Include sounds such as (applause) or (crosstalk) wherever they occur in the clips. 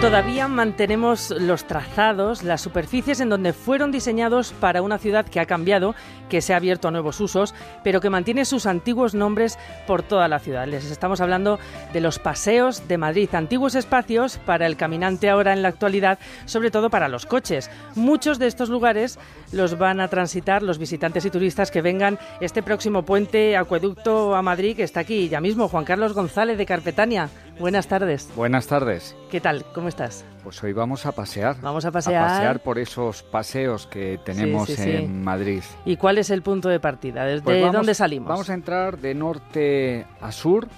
Todavía mantenemos los trazados, las superficies en donde fueron diseñados para una ciudad que ha cambiado, que se ha abierto a nuevos usos, pero que mantiene sus antiguos nombres por toda la ciudad. Les estamos hablando de los paseos de Madrid, antiguos espacios para el caminante ahora en la actualidad, sobre todo para los coches. Muchos de estos lugares los van a transitar los visitantes y turistas que vengan este próximo puente acueducto a Madrid, que está aquí ya mismo, Juan Carlos González de Carpetania. Buenas tardes. Buenas tardes. ¿Qué tal? ¿Cómo estás? Pues hoy vamos a pasear. Vamos a pasear. A pasear por esos paseos que tenemos en Madrid. ¿Y cuál es el punto de partida? ¿Desde pues dónde salimos? Vamos a entrar de norte a sur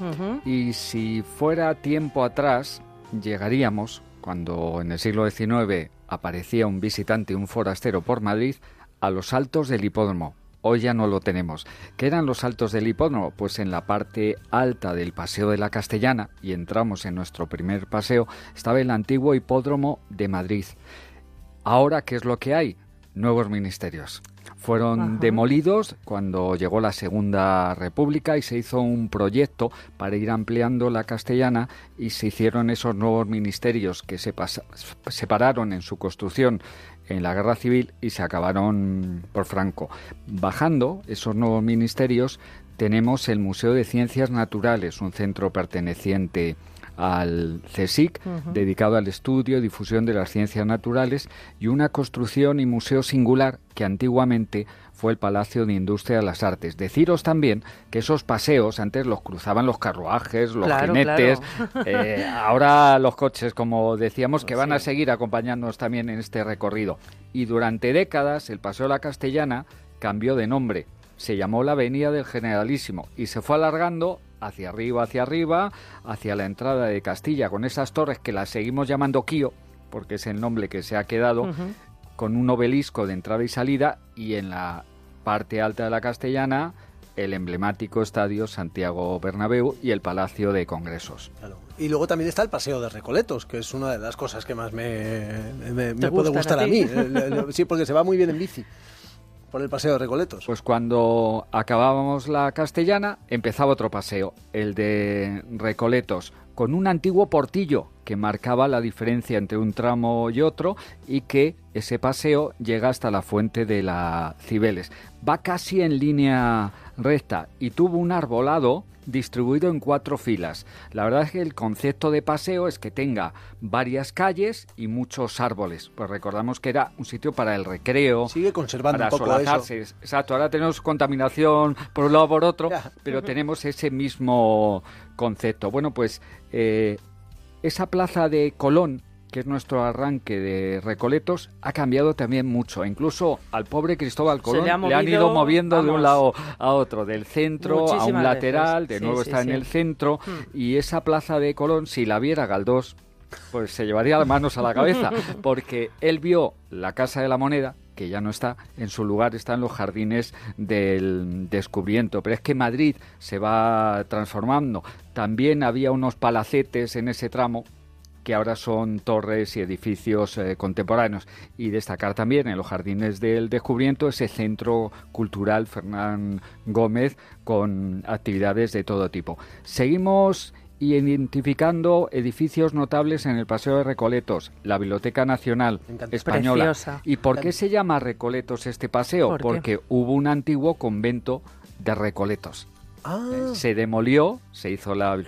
y si fuera tiempo atrás llegaríamos, cuando en el siglo XIX aparecía un visitante, un forastero por Madrid, a los altos del hipódromo hoy ya no lo tenemos. ¿Qué eran los altos del hipódromo? Pues en la parte alta del Paseo de la Castellana, y entramos en nuestro primer paseo, estaba el antiguo hipódromo de Madrid. Ahora, ¿qué es lo que hay? Nuevos ministerios. Fueron demolidos cuando llegó la Segunda República y se hizo un proyecto para ir ampliando la castellana y se hicieron esos nuevos ministerios que se separaron en su construcción en la guerra civil y se acabaron por Franco. Bajando esos nuevos ministerios tenemos el Museo de Ciencias Naturales, un centro perteneciente al CSIC, dedicado al estudio y difusión de las ciencias naturales, y una construcción y museo singular que antiguamente fue el Palacio de Industria de las Artes. Deciros también que esos paseos antes los cruzaban los carruajes, los jinetes, eh, (laughs) ahora los coches, como decíamos, que van a seguir acompañándonos también en este recorrido. Y durante décadas el Paseo de la Castellana cambió de nombre. Se llamó la Avenida del Generalísimo y se fue alargando hacia arriba, hacia arriba, hacia la entrada de Castilla, con esas torres que las seguimos llamando Kio, porque es el nombre que se ha quedado, con un obelisco de entrada y salida, y en la parte alta de la Castellana el emblemático estadio Santiago Bernabéu y el Palacio de Congresos. Y luego también está el Paseo de Recoletos, que es una de las cosas que más me, puede gustar a, mí. sí, porque se va muy bien en bici por el paseo de Recoletos. Pues cuando acabábamos la castellana, empezaba otro paseo, el de Recoletos, con un antiguo portillo que marcaba la diferencia entre un tramo y otro y que ese paseo llega hasta la fuente de la Cibeles. Va casi en línea recta y tuvo un arbolado distribuido en cuatro filas. La verdad es que el concepto de paseo es que tenga varias calles y muchos árboles. Pues recordamos que era un sitio para el recreo. Sigue conservando un poco eso. Exacto, ahora tenemos contaminación por un lado por otro, pero (laughs) tenemos ese mismo concepto. Bueno, pues eh, esa plaza de Colón que es nuestro arranque de Recoletos, ha cambiado también mucho. Incluso al pobre Cristóbal Colón le, han ido moviendo de un lado a otro, del centro a un lateral, de nuevo está en el centro, hmm. y esa plaza de Colón, si la viera Galdós, pues se llevaría las manos a la cabeza, (laughs) porque él vio la Casa de la Moneda, que ya no está, en su lugar están los jardines del descubrimiento. Pero es que Madrid se va transformando. También había unos palacetes en ese tramo que ahora son torres y edificios eh, contemporáneos. Y destacar también en los jardines del descubrimiento ese centro cultural Fernán Gómez con actividades de todo tipo. Seguimos identificando edificios notables en el Paseo de Recoletos, la Biblioteca Nacional Española. ¿Y por qué se llama Recoletos este paseo? Porque hubo un antiguo convento de Recoletos. Ah. Se demolió, se hizo la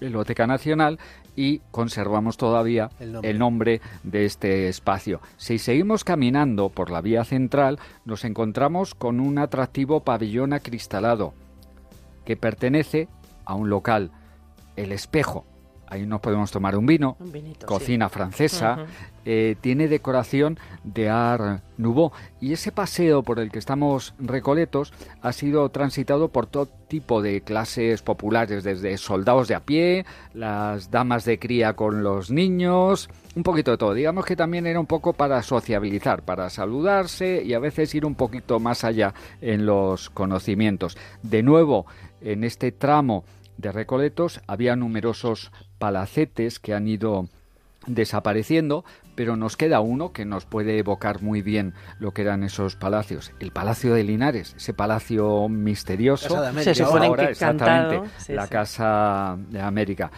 Biblioteca Nacional y conservamos todavía el nombre. de este espacio. Si seguimos caminando por la vía central, nos encontramos con un atractivo pabellón acristalado que pertenece a un local, El Espejo, Ahí nos podemos tomar un vino, cocina francesa, eh, tiene decoración de Art Nouveau. Y ese paseo por el que estamos recoletos ha sido transitado por todo tipo de clases populares, desde soldados de a pie, las damas de cría con los niños, un poquito de todo. Digamos que también era un poco para sociabilizar, para saludarse y a veces ir un poquito más allá en los conocimientos. De nuevo, en este tramo de Recoletos había numerosos palacetes que han ido desapareciendo, pero nos queda uno que nos puede evocar muy bien lo que eran esos palacios. El Palacio de Linares, ese palacio misterioso. Se supone exactamente, la Casa de América.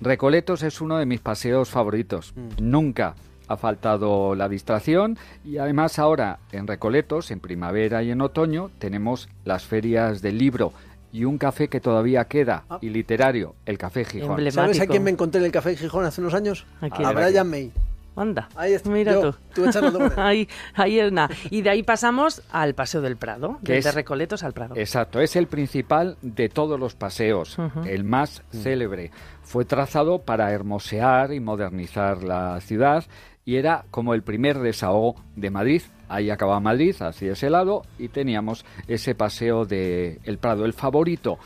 Recoletos es uno de mis paseos favoritos. Mm. Nunca ha faltado la distracción y además ahora en Recoletos, en primavera y en otoño, tenemos las ferias del libro y un café que todavía queda Ah. y literario, el Café Gijón. ¿Sabes a quién me encontré en el Café Gijón hace unos años? ¿A Brian May. Anda, Ahí está. mira Yo, tú. tú (laughs) ahí, ahí es nada. Y de ahí pasamos al Paseo del Prado, Que desde es- Recoletos al Prado. Exacto, es el principal de todos los paseos, el más célebre. Fue trazado para hermosear y modernizar la ciudad y era como el primer desahogo de Madrid. Ahí acababa Madrid, hacia ese lado, y teníamos ese paseo de El Prado, el favorito.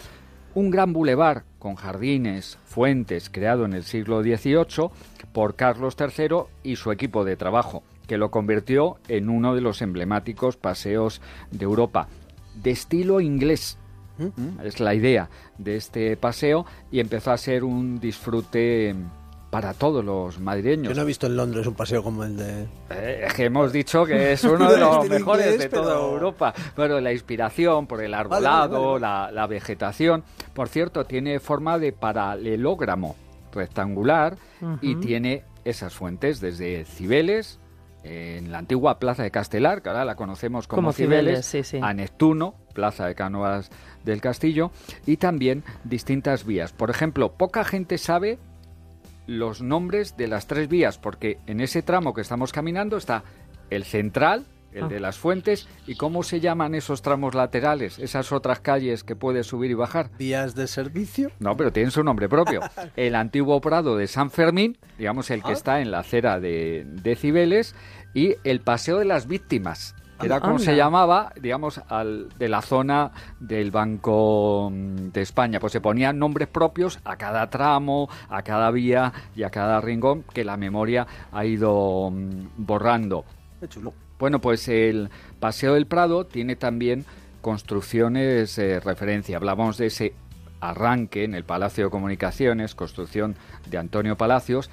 Un gran bulevar con jardines, fuentes, creado en el siglo XVIII por Carlos III y su equipo de trabajo, que lo convirtió en uno de los emblemáticos paseos de Europa. De estilo inglés, ¿Mm? es la idea de este paseo, y empezó a ser un disfrute para todos los madrileños. Yo no he visto en Londres un paseo como el de... Eh, es que hemos dicho que es uno de (laughs) los mejores inglés, de toda pero- Europa, pero la inspiración por el vale, arbolado, vale. La, la vegetación, por cierto, tiene forma de paralelógramo rectangular y tiene esas fuentes desde Cibeles, en la antigua Plaza de Castelar, que ahora la conocemos como, Como Cibeles, sí, sí. a Neptuno, Plaza de Cánovas del Castillo, y también distintas vías. Por ejemplo, poca gente sabe los nombres de las tres vías, porque en ese tramo que estamos caminando está el central, el Ah. de las fuentes, y cómo se llaman esos tramos laterales, esas otras calles que puedes subir y bajar. Vías de servicio. No, pero tienen su nombre propio. (laughs) El antiguo Prado de San Fermín, digamos el que Ah. está en la acera de, de Cibeles, y el Paseo de las Víctimas, era como Anda. se llamaba, digamos, al, de la zona del Banco mm, de España. Pues se ponían nombres propios a cada tramo, a cada vía y a cada rincón que la memoria ha ido mm, borrando. Qué chulo. Bueno, pues el Paseo del Prado tiene también construcciones de referencia. Hablamos de ese arranque en el Palacio de Comunicaciones, construcción de Antonio Palacios,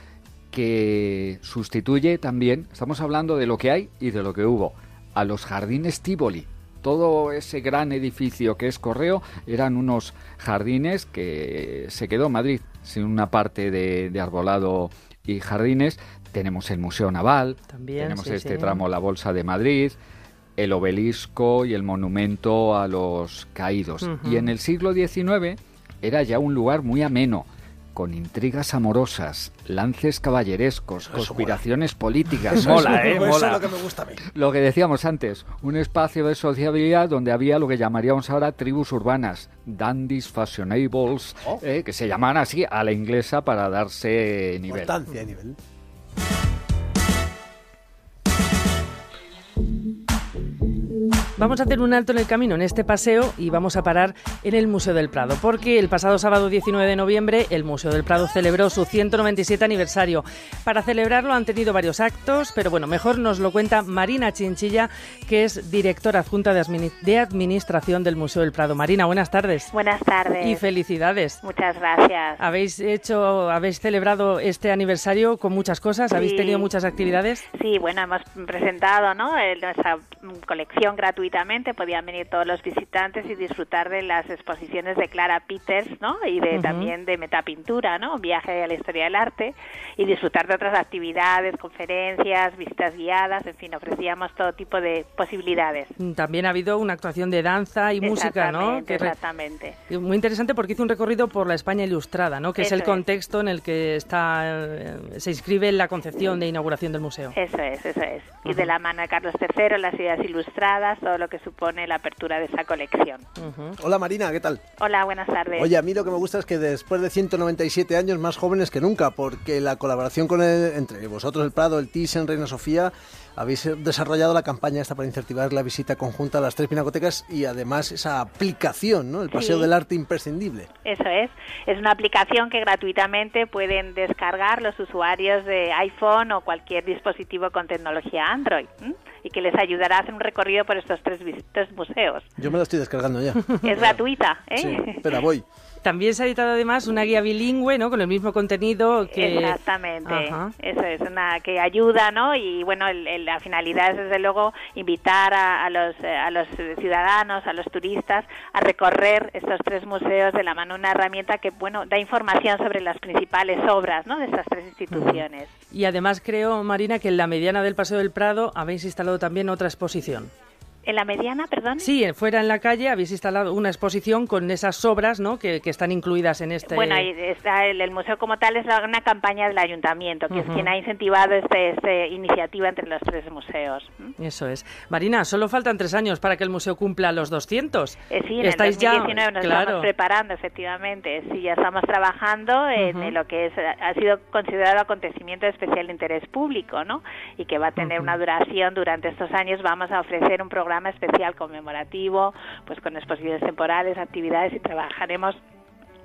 que sustituye también, estamos hablando de lo que hay y de lo que hubo, a los jardines Tívoli. Todo ese gran edificio que es Correo eran unos jardines que se quedó Madrid sin una parte de, de arbolado y jardines. Tenemos el Museo Naval, También, tenemos sí, este sí. tramo La Bolsa de Madrid, el obelisco y el monumento a los caídos. Y en el siglo XIX era ya un lugar muy ameno, con intrigas amorosas, lances caballerescos, conspiraciones políticas. mola, ¿eh? Eso es Mola. lo que me gusta a mí. Lo que decíamos antes, un espacio de sociabilidad donde había lo que llamaríamos ahora tribus urbanas, dandies, fashionables, Oh. eh, que se llamaban así a la inglesa para darse nivel. Importancia nivel. Vamos a hacer un alto en el camino en este paseo y vamos a parar en el Museo del Prado, porque el pasado sábado 19 de noviembre el Museo del Prado celebró su 197 aniversario. Para celebrarlo han tenido varios actos, pero bueno, mejor nos lo cuenta Marina Chinchilla, que es directora adjunta de, admini- de Administración del Museo del Prado. Marina, buenas tardes. Buenas tardes. Y felicidades. Muchas gracias. Habéis hecho, habéis celebrado este aniversario con muchas cosas, habéis Sí. tenido muchas actividades. Sí, bueno, hemos presentado ¿no? Nuestra colección gratuitamente. Podían venir todos los visitantes y disfrutar de las exposiciones de Clara Peters ¿no? y de, también de Metapintura, ¿no? un viaje a la historia del arte, y disfrutar de otras actividades, conferencias, visitas guiadas, en fin, ofrecíamos todo tipo de posibilidades. También ha habido una actuación de danza y música, ¿no? Exactamente, Que re- Exactamente. Muy interesante porque hizo un recorrido por la España ilustrada, ¿no? Que es el es. contexto en el que está eh, se inscribe la concepción de inauguración del museo. Eso es, eso es. Y de la mano de Carlos III, las ideas ilustradas, todo lo que supone la apertura de esa colección. Hola Marina, ¿qué tal? Hola, buenas tardes. Oye, a mí lo que me gusta es que después de 197 años más jóvenes que nunca, porque la colaboración con el, entre vosotros, el Prado, el TIS en Reina Sofía, habéis desarrollado la campaña esta para incentivar la visita conjunta a las tres pinacotecas y además esa aplicación, ¿no? El paseo Sí. del arte imprescindible. Eso es. Es una aplicación que gratuitamente pueden descargar los usuarios de iPhone o cualquier dispositivo con tecnología Android. Y que les ayudará a hacer un recorrido por estos tres, tres museos. Yo me la estoy descargando ya. Es gratuita, ¿eh? Sí, espera, voy. También se ha editado además una guía bilingüe, ¿no? Con el mismo contenido que... Exactamente. Eso es una que ayuda, ¿no? Y bueno, la finalidad es desde luego invitar a, los, eh, a los ciudadanos, a los turistas a recorrer estos tres museos de la mano una herramienta que, bueno, da información sobre las principales obras, ¿no? De estas tres instituciones. Y además creo, Marina, que en la mediana del Paseo del Prado habéis instalado también otra exposición. ¿En la mediana, perdón? Sí, fuera en la calle habéis instalado una exposición con esas obras ¿no? que, están incluidas en este... Bueno, está el, museo como tal es una campaña del ayuntamiento, que es quien ha incentivado esta este iniciativa entre los tres museos. Eso es. Marina, solo faltan tres años para que el museo cumpla los 200. Eh, sí, en ¿Estáis el 2019 ya... nos estamos preparando, efectivamente. Sí, ya estamos trabajando en lo que es, ha sido considerado acontecimiento de especial interés público, ¿no? Y que va a tener una duración durante estos años. Vamos a ofrecer un programa especial conmemorativo, pues con exposiciones temporales, actividades y trabajaremos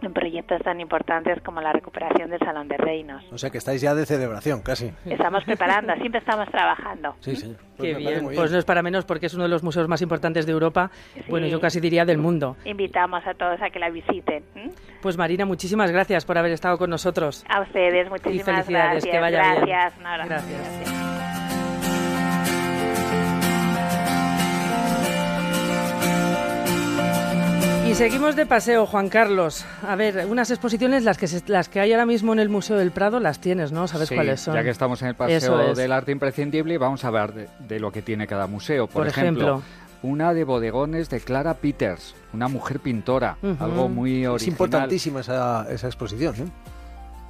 en proyectos tan importantes como la recuperación del Salón de Reinos. O sea que estáis ya de celebración, casi. Estamos preparando, siempre estamos trabajando. Sí, señor. Pues Qué bien. Pues no es para menos porque es uno de los museos más importantes de Europa, bueno, yo casi diría del mundo. Invitamos a todos a que la visiten. Pues Marina, muchísimas gracias por haber estado con nosotros. A ustedes, muchísimas y felicidades, Que vaya gracias. bien. gracias. Y seguimos de paseo, Juan Carlos. A ver, unas exposiciones, las que, las que hay ahora mismo en el Museo del Prado, las tienes, ¿no? ¿Sabes cuáles son? Ya que estamos en el paseo del arte imprescindible, vamos a hablar de, lo que tiene cada museo. Por, ejemplo, una de bodegones de Clara Peters, una mujer pintora, algo muy original. Es importantísima esa, esa exposición. ¿eh?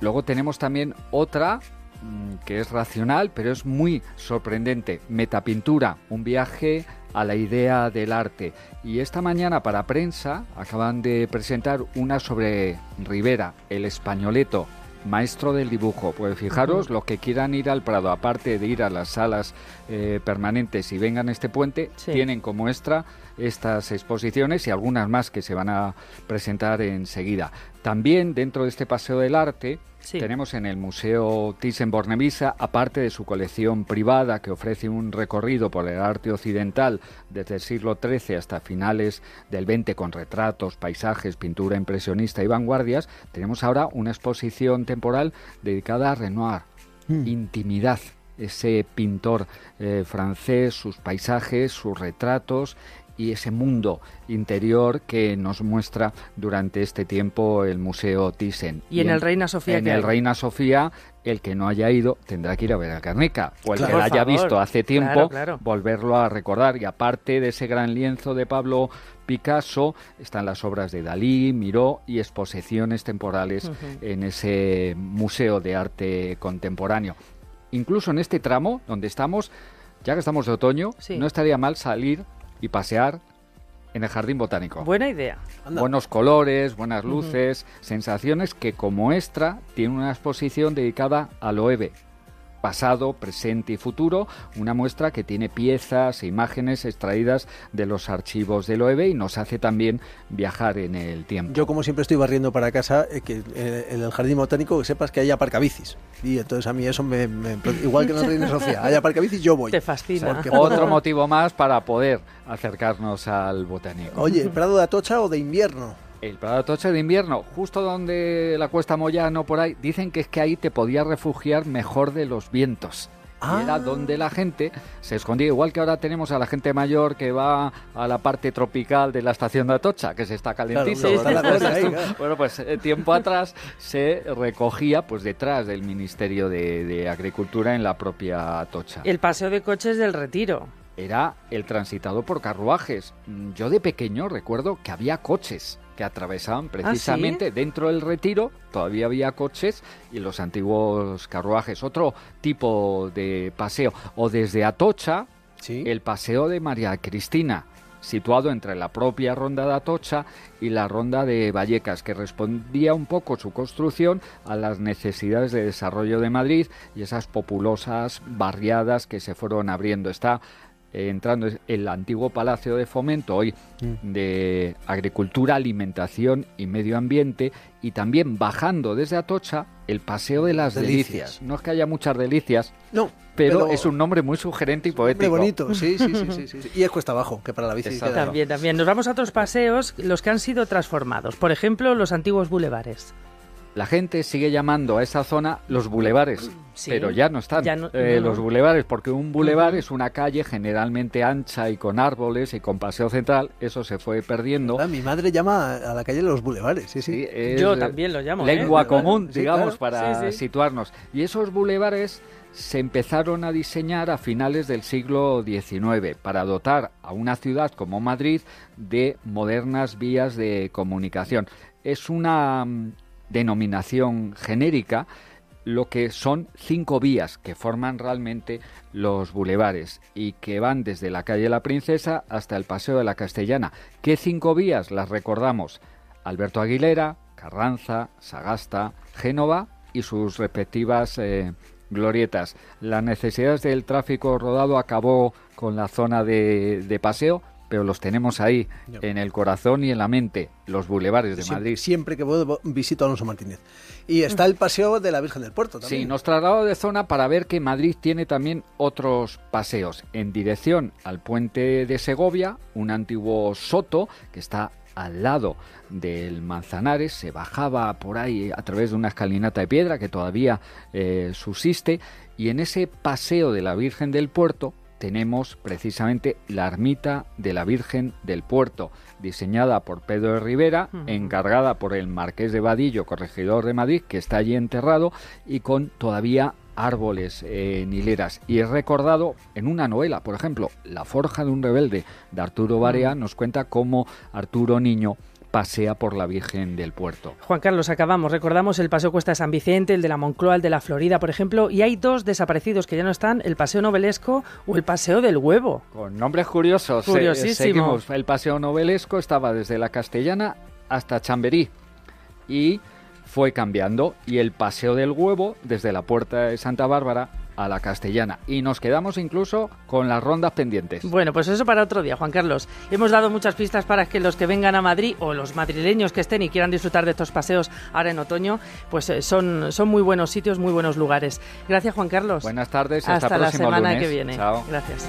Luego tenemos también otra mm, que es racional, pero es muy sorprendente. Metapintura, un viaje a la idea del arte. Y esta mañana para prensa acaban de presentar una sobre Rivera, el españoleto, maestro del dibujo. Pues fijaros, los que quieran ir al Prado, aparte de ir a las salas eh, permanentes y vengan a este puente, tienen como extra estas exposiciones y algunas más que se van a presentar enseguida. También dentro de este Paseo del Arte tenemos en el Museo Thyssen-Bornemisza, aparte de su colección privada que ofrece un recorrido por el arte occidental desde el siglo XIII hasta finales del XX con retratos, paisajes, pintura impresionista y vanguardias, tenemos ahora una exposición temporal dedicada a Renoir, mm. intimidad. Ese pintor eh, francés, sus paisajes, sus retratos y ese mundo interior que nos muestra durante este tiempo el Museo Thyssen. Y, en, el Reina Sofía. En el Reina Sofía, el que no haya ido tendrá que ir a ver a Guernica, o el que la haya visto hace tiempo, volverlo a recordar. Y aparte de ese gran lienzo de Pablo Picasso, están las obras de Dalí, Miró y exposiciones temporales en ese Museo de Arte Contemporáneo. Incluso en este tramo donde estamos, ya que estamos de otoño, no estaría mal salir y pasear en el jardín botánico. Buena idea. Buenos colores, buenas luces, sensaciones que como extra tiene una exposición dedicada al OEB, pasado, presente y futuro, una muestra que tiene piezas e imágenes extraídas de los archivos del OEB y nos hace también viajar en el tiempo. Yo como siempre estoy barriendo para casa, eh, que eh, en el jardín botánico que sepas que hay aparcabicis. Y entonces a mí eso me, igual que en el Reina Sofía, hay aparcabicis, yo voy. Te fascina. Otro motivo más para poder acercarnos al botánico. Oye, ¿Prado de Atocha o de invierno? El Prado de Atocha de invierno, justo donde la Cuesta Moyano, por ahí, dicen que es que ahí te podías refugiar mejor de los vientos. Y era ah. donde la gente se escondía, igual que ahora tenemos a la gente mayor que va a la parte tropical de la estación de Atocha, que se está calentito. bueno, pues eh, tiempo atrás se recogía pues detrás del Ministerio de, de Agricultura en la propia Atocha. El paseo de coches del Retiro era el transitado por carruajes. Yo de pequeño recuerdo que había coches que atravesaban ¿Ah, precisamente dentro del retiro, todavía había coches y los antiguos carruajes. Otro tipo de paseo, o desde Atocha, el paseo de María Cristina, situado entre la propia ronda de Atocha y la ronda de Vallecas, que respondía un poco su construcción a las necesidades de desarrollo de Madrid y esas populosas barriadas que se fueron abriendo. Está entrando el antiguo Palacio de Fomento, hoy mm. de Agricultura, Alimentación y Medio Ambiente, y también bajando desde Atocha el Paseo de las delicias. No es que haya muchas delicias, no, pero, es un nombre muy sugerente y poético. Muy bonito, sí, sí, sí, sí, (laughs) Y es cuesta abajo, que para la bici. También, también. Nos vamos a otros paseos, los que han sido transformados. Por ejemplo, los antiguos bulevares. La gente sigue llamando a esa zona los bulevares, pero ya no están eh, los bulevares, porque un bulevar es una calle generalmente ancha y con árboles y con paseo central, eso se fue perdiendo. mi madre llama a la calle los bulevares, sí, sí. Yo también lo llamo. Lengua ¿eh? común, digamos, para situarnos. Y esos bulevares se empezaron a diseñar a finales del siglo XIX para dotar a una ciudad como Madrid de modernas vías de comunicación. Es una mm, denominación genérica lo que son cinco vías que forman realmente los bulevares y que van desde la calle La Princesa hasta el Paseo de la Castellana. ¿Qué cinco vías las recordamos? Alberto Aguilera, Carranza, Sagasta, Génova y sus respectivas eh, glorietas. Las necesidades del tráfico rodado acabó con la zona de paseo, pero los tenemos ahí, en el corazón y en la mente, los bulevares de Madrid. Siempre que puedo visito a Alonso Martínez. Y está el paseo de la Virgen del Puerto también. Sí, nos trasladamos de zona para ver que Madrid tiene también otros paseos. En dirección al puente de Segovia, un antiguo soto que está al lado del Manzanares, se bajaba por ahí a través de una escalinata de piedra que todavía eh, subsiste, y en ese paseo de la Virgen del Puerto tenemos precisamente la ermita de la Virgen del Puerto, diseñada por Pedro de Rivera, encargada por el Marqués de Vadillo, corregidor de Madrid, que está allí enterrado y con todavía árboles en hileras. Y es recordado en una novela, por ejemplo, La Forja de un Rebelde, de Arturo Barea, nos cuenta cómo Arturo Niño pasea por la Virgen del Puerto. Juan Carlos, acabamos. Recordamos el Paseo Cuesta de San Vicente, el de la Moncloa, el de la Florida, por ejemplo, y hay dos desaparecidos que ya no están, el Paseo Novelesco o el Paseo del Huevo. Con nombres curiosos. Curiosísimos. El Paseo Novelesco estaba desde la Castellana hasta Chamberí y fue cambiando y el Paseo del Huevo desde la Puerta de Santa Bárbara a la castellana y nos quedamos incluso con las rondas pendientes. Bueno, pues eso para otro día, Juan Carlos. Hemos dado muchas pistas para que los que vengan a Madrid o los madrileños que estén y quieran disfrutar de estos paseos ahora en otoño, pues eh, son, son muy buenos sitios, muy buenos lugares. Gracias, Juan Carlos. Buenas tardes, hasta, hasta la semana que viene. Gracias.